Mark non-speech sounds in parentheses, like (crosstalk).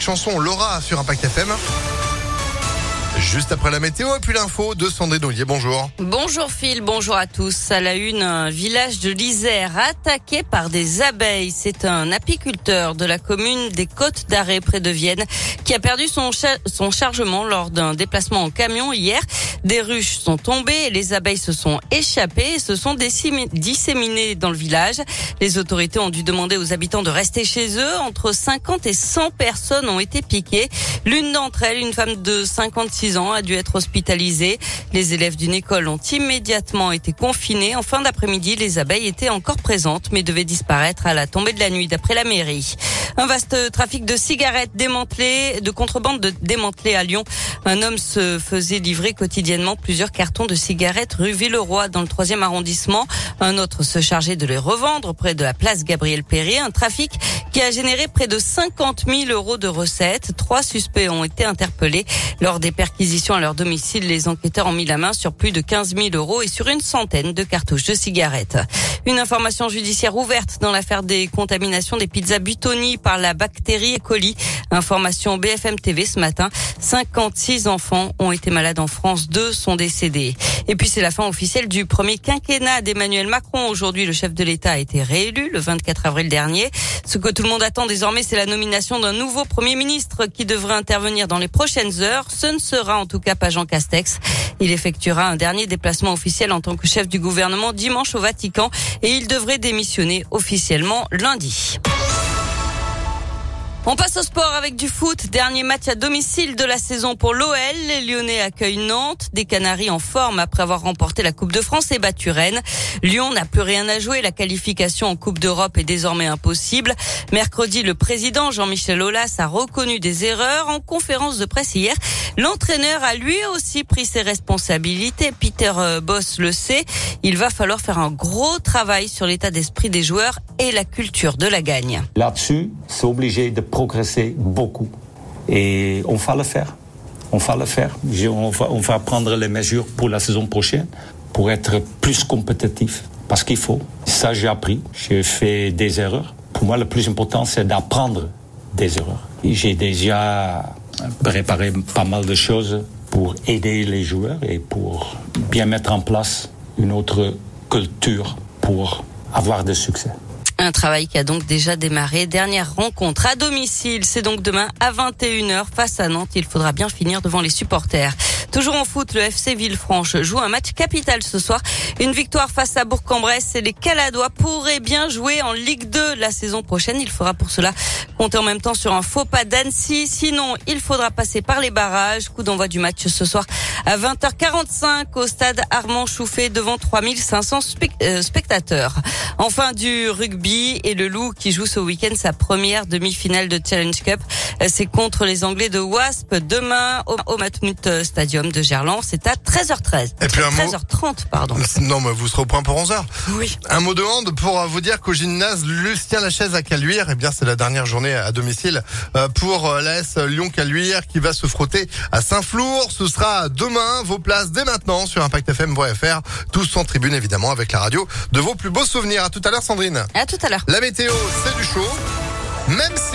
chanson, Laura sur Impact FM. Juste après la météo et puis l'info de Sandrine Ollier. Bonjour. Bonjour Phil, bonjour à tous. À la une, un village de l'Isère attaqué par des abeilles. C'est un apiculteur de la commune des Côtes d'Arrêt près de Vienne qui a perdu son, chargement lors d'un déplacement en camion hier. Des ruches sont tombées et les abeilles se sont échappées et se sont disséminées dans le village. Les autorités ont dû demander aux habitants de rester chez eux. Entre 50 et 100 personnes ont été piquées. L'une d'entre elles, une femme de 56 ans, a dû être hospitalisée. Les élèves d'une école ont immédiatement été confinés. En fin d'après-midi, les abeilles étaient encore présentes mais devaient disparaître à la tombée de la nuit d'après la mairie. Un vaste trafic de cigarettes démantelé, de contrebande de à Lyon. Un homme se faisait livrer quotidiennement plusieurs cartons de cigarettes rue Villeroy dans le troisième arrondissement. Un autre se chargeait de les revendre près de la place Gabriel Perrier. Un trafic qui a généré près de 50 000 euros de recettes. Trois suspects ont été interpellés. Lors des perquisitions à leur domicile, les enquêteurs ont mis la main sur plus de 15 000 euros et sur une centaine de cartouches de cigarettes. Une information judiciaire ouverte dans l'affaire des contaminations des pizzas Butoni par la bactérie E. coli. Information BFM TV ce matin. 56 enfants ont été malades en France. Deux sont décédés. Et puis c'est la fin officielle du premier quinquennat d'Emmanuel Macron. Aujourd'hui, le chef de l'État a été réélu le 24 avril dernier. Ce que tout le monde attend désormais, c'est la nomination d'un nouveau Premier ministre qui devrait intervenir dans les prochaines heures. Ce ne sera en tout cas pas Jean Castex. Il effectuera un dernier déplacement officiel en tant que chef du gouvernement dimanche au Vatican et il devrait démissionner officiellement lundi. On passe au sport avec du foot. Dernier match à domicile de la saison pour l'OL. Les Lyonnais accueillent Nantes. Des Canaries en forme après avoir remporté la Coupe de France et battu Rennes. Lyon n'a plus rien à jouer. La qualification en Coupe d'Europe est désormais impossible. Mercredi, le président Jean-Michel Aulas a reconnu des erreurs en conférence de presse hier. L'entraîneur a lui aussi pris ses responsabilités. Peter euh, Boss le sait. Il va falloir faire un gros travail sur l'état d'esprit des joueurs et la culture de la gagne. Progresser beaucoup. Et on va le faire. On va le faire. On va, on va prendre les mesures pour la saison prochaine pour être plus compétitif. Parce qu'il faut. Ça, j'ai appris. J'ai fait des erreurs. Pour moi, le plus important, c'est d'apprendre des erreurs. J'ai déjà préparé pas mal de choses pour aider les joueurs et pour bien mettre en place une autre culture pour avoir des succès. Un travail qui a donc déjà démarré. Dernière rencontre à domicile, c'est donc demain à 21h face à Nantes. Il faudra bien finir devant les supporters. Toujours en foot, le FC Villefranche joue un match capital ce soir. Une victoire face à Bourg-en-Bresse et les Caladois pourraient bien jouer en Ligue 2 la saison prochaine. Il faudra pour cela compter en même temps sur un faux pas d'Annecy. Sinon, il faudra passer par les barrages. Coup d'envoi du match ce soir à 20h45 au stade Armand Chouffet devant 3500 euh, spectateurs. Enfin du rugby et le Loup qui joue ce week-end sa première demi-finale de Challenge Cup. Euh, c'est contre les Anglais de Wasp demain au, Matmut Stadium de Gerland. C'est à 13h13. Et puis 13h30, pardon. (laughs) Non, mais vous serez au point pour 11h. Oui. Un mot de hand pour vous dire qu'au gymnase Lucien Lachaise à Caluire, eh bien, c'est la dernière journée à domicile euh, pour euh, l'AS Lyon-Caluire qui va se frotter à Saint-Flour. Ce sera demain. Vos places dès maintenant sur ImpactFM.fr. Tous en tribune, évidemment, avec la radio de vos plus beaux souvenirs. À tout à l'heure, Sandrine. À tout à l'heure. La météo, c'est du chaud. Même si